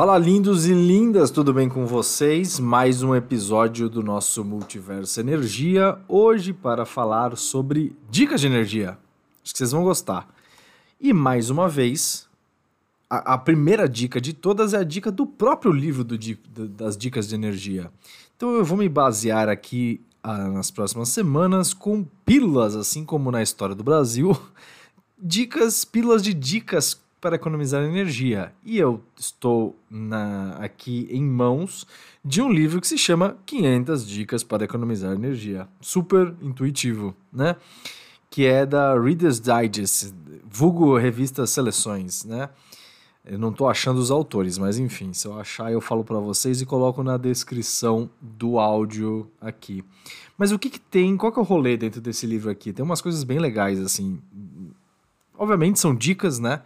Fala lindos e lindas, tudo bem com vocês? Mais um episódio do nosso Multiverso Energia, hoje para falar sobre dicas de energia. Acho que vocês vão gostar. E mais uma vez, a, primeira dica de todas é a dica do próprio livro do, das dicas de energia. Então eu vou me basear aqui ah, nas próximas semanas com pílulas, assim como na história do Brasil, dicas, pílulas de dicas para economizar energia. E eu estou na, aqui em mãos de um livro que se chama 500 Dicas para Economizar Energia. Super intuitivo, né? Que é da Reader's Digest, vulgo revista Seleções, né? Eu não estou achando os autores, mas enfim, se eu achar eu falo para vocês e coloco na descrição do áudio aqui. Mas o que, que tem, qual que é o rolê dentro desse livro aqui? Tem umas coisas bem legais, assim. Obviamente são dicas, né?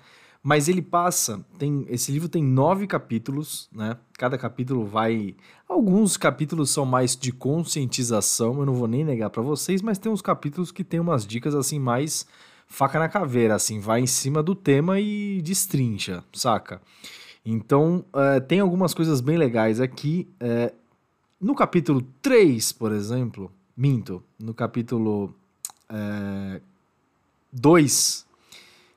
Mas ele passa, tem esse livro tem nove capítulos, né? Cada capítulo vai, alguns capítulos são mais de conscientização, eu não vou nem negar para vocês, mas tem uns capítulos que tem umas dicas assim mais faca na caveira, assim, vai em cima do tema e destrincha, saca? Então, uh, tem algumas coisas bem legais aqui. Uh, no capítulo 3, por exemplo, minto, no capítulo 2, uh,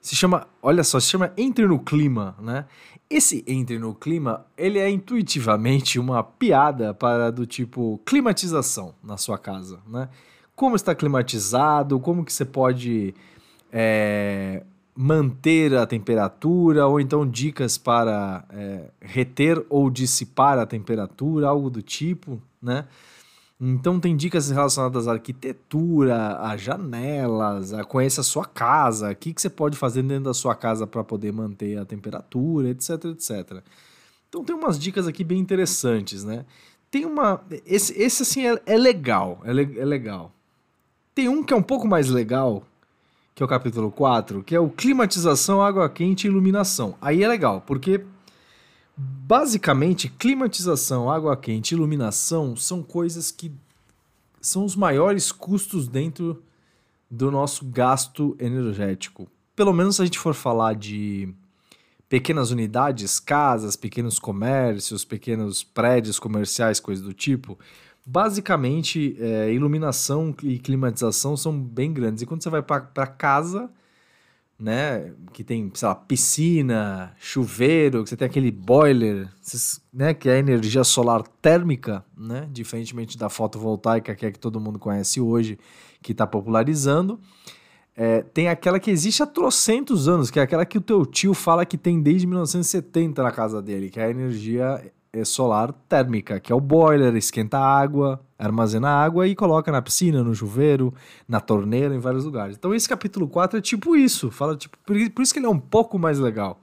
se chama, olha só, se chama Entre no Clima, né? Esse Entre no Clima, ele é intuitivamente uma piada para do tipo climatização na sua casa, né? Como está climatizado, como que você pode é, manter a temperatura, ou então dicas para é, reter ou dissipar a temperatura, algo do tipo, né? Então tem dicas relacionadas à arquitetura, a janelas, a conhecer a sua casa, o que, que você pode fazer dentro da sua casa para poder manter a temperatura, etc, etc. Então tem umas dicas aqui bem interessantes, né? Tem uma. Esse, esse assim é, é legal, é, le, é legal. Tem um que é um pouco mais legal, que é o capítulo 4, que é o climatização, água quente e iluminação. Aí é legal, porque Basicamente, climatização, água quente, iluminação são coisas que são os maiores custos dentro do nosso gasto energético. Pelo menos se a gente for falar de pequenas unidades, casas, pequenos comércios, pequenos prédios comerciais, coisas do tipo, basicamente é, iluminação e climatização são bem grandes. E quando você vai para casa, né, que tem, sei lá, piscina, chuveiro, que você tem aquele boiler, né, que é energia solar térmica, né, diferentemente da fotovoltaica, que é que todo mundo conhece hoje, que está popularizando. É, tem aquela que existe há trocentos anos, que é aquela que o teu tio fala que tem desde 1970 na casa dele, que é a energia solar térmica, que é o boiler, esquenta água, armazena água e coloca na piscina, no chuveiro, na torneira, em vários lugares. Então esse capítulo 4 é tipo isso, fala tipo, por isso que ele é um pouco mais legal.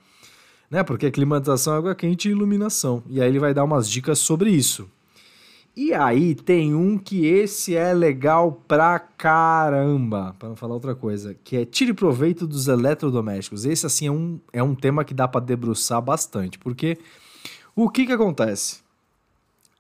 Né? Porque é climatização, água quente e iluminação. E aí ele vai dar umas dicas sobre isso. E aí tem um que esse é legal pra caramba, para não falar outra coisa, que é tire proveito dos eletrodomésticos. Esse assim é um, é um tema que dá para debruçar bastante, porque o que, que acontece?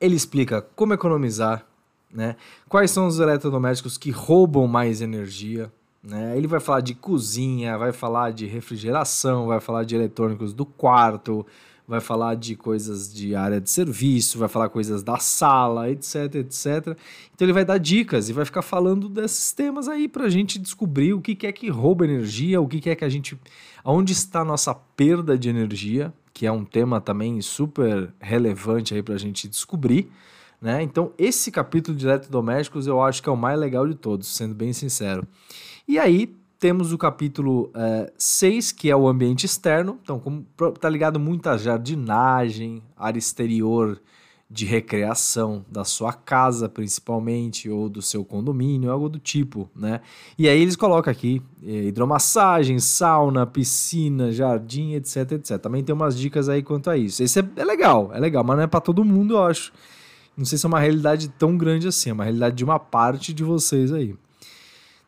Ele explica como economizar, né? quais são os eletrodomésticos que roubam mais energia. Né? Ele vai falar de cozinha, vai falar de refrigeração, vai falar de eletrônicos do quarto, vai falar de coisas de área de serviço, vai falar coisas da sala, etc, etc. Então ele vai dar dicas e vai ficar falando desses temas aí para a gente descobrir o que é que rouba energia, o que é que a gente, aonde está a nossa perda de energia, que é um tema também super relevante aí para a gente descobrir. Né? Então, esse capítulo de eletrodomésticos eu acho que é o mais legal de todos, sendo bem sincero. E aí, temos o capítulo 6, uh, que é o ambiente externo. Então, como tá ligado muito à jardinagem, área exterior, de recreação da sua casa, principalmente, ou do seu condomínio, algo do tipo, né? E aí eles colocam aqui eh, hidromassagem, sauna, piscina, jardim, etc, etc. Também tem umas dicas aí quanto a isso. Esse é, é legal, é legal, mas não é para todo mundo, eu acho. Não sei se é uma realidade tão grande assim, é uma realidade de uma parte de vocês aí.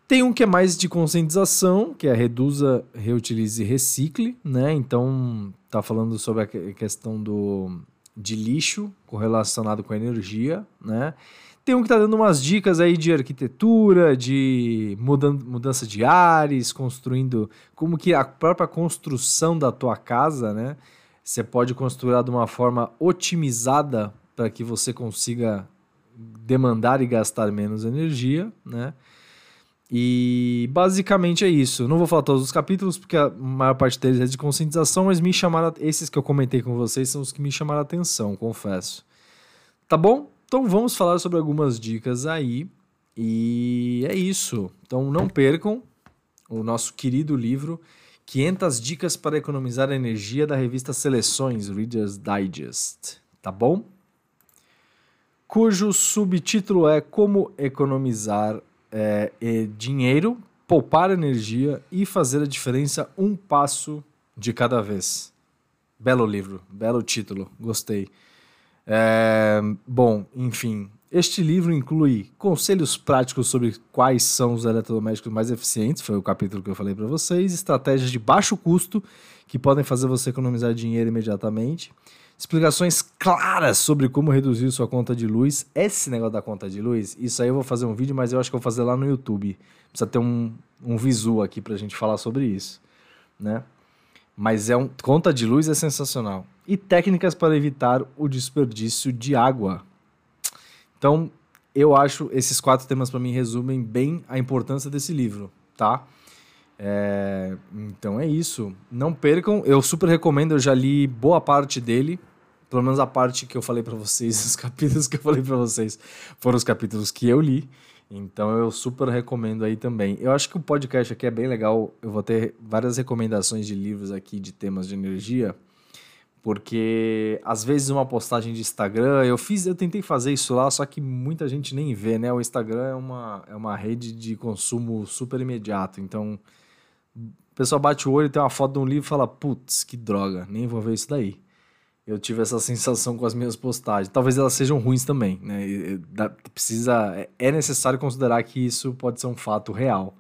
Tem um que é mais de conscientização, que é reduza, reutilize e recicle, né? Então, tá falando sobre a questão do, de lixo correlacionado com energia, né? Tem um que tá dando umas dicas aí de arquitetura, de mudan mudança de ares, construindo como que a própria construção da tua casa, né? Você pode construir de uma forma otimizada para que você consiga demandar e gastar menos energia, né? E basicamente é isso. Não vou falar todos os capítulos, porque a maior parte deles é de conscientização, mas me chamaram. Esses que eu comentei com vocês são os que me chamaram a atenção, confesso. Tá bom? Então vamos falar sobre algumas dicas aí. E é isso. Então não percam o nosso querido livro 500 Dicas para Economizar Energia da revista Seleções Reader's Digest. Tá bom? Cujo subtítulo é Como Economizar é, é dinheiro, poupar energia e fazer a diferença um passo de cada vez. Belo livro, belo título, gostei. É, bom, enfim, este livro inclui conselhos práticos sobre quais são os eletrodomésticos mais eficientes, foi o capítulo que eu falei para vocês, estratégias de baixo custo que podem fazer você economizar dinheiro imediatamente, explicações claras sobre como reduzir sua conta de luz. Esse negócio da conta de luz, isso aí eu vou fazer um vídeo, mas eu acho que eu vou fazer lá no YouTube. Precisa ter um, um visu aqui pra gente falar sobre isso, né? Mas é um conta de luz é sensacional. E técnicas para evitar o desperdício de água. Então, eu acho esses quatro temas para mim resumem bem a importância desse livro, tá? É, então é isso. Não percam, eu super recomendo, eu já li boa parte dele, pelo menos a parte que eu falei para vocês, os capítulos que eu falei para vocês foram os capítulos que eu li. Então eu super recomendo aí também. Eu acho que o podcast aqui é bem legal. Eu vou ter várias recomendações de livros aqui de temas de energia, porque às vezes uma postagem de Instagram, eu fiz, eu tentei fazer isso lá, só que muita gente nem vê, né? O Instagram é uma, é uma rede de consumo super imediato. Então o pessoal bate o olho, tem uma foto de um livro e fala: putz, que droga, nem vou ver isso daí. Eu tive essa sensação com as minhas postagens. Talvez elas sejam ruins também, né? Precisa, é, é necessário considerar que isso pode ser um fato real.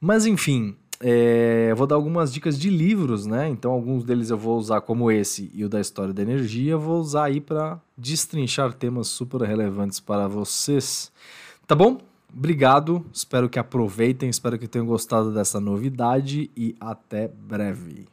Mas enfim, é, eu vou dar algumas dicas de livros, né? Então, alguns deles eu vou usar como esse e o da história da energia, vou usar aí para destrinchar temas super relevantes para vocês. Tá bom? Obrigado, espero que aproveitem, espero que tenham gostado dessa novidade e até breve.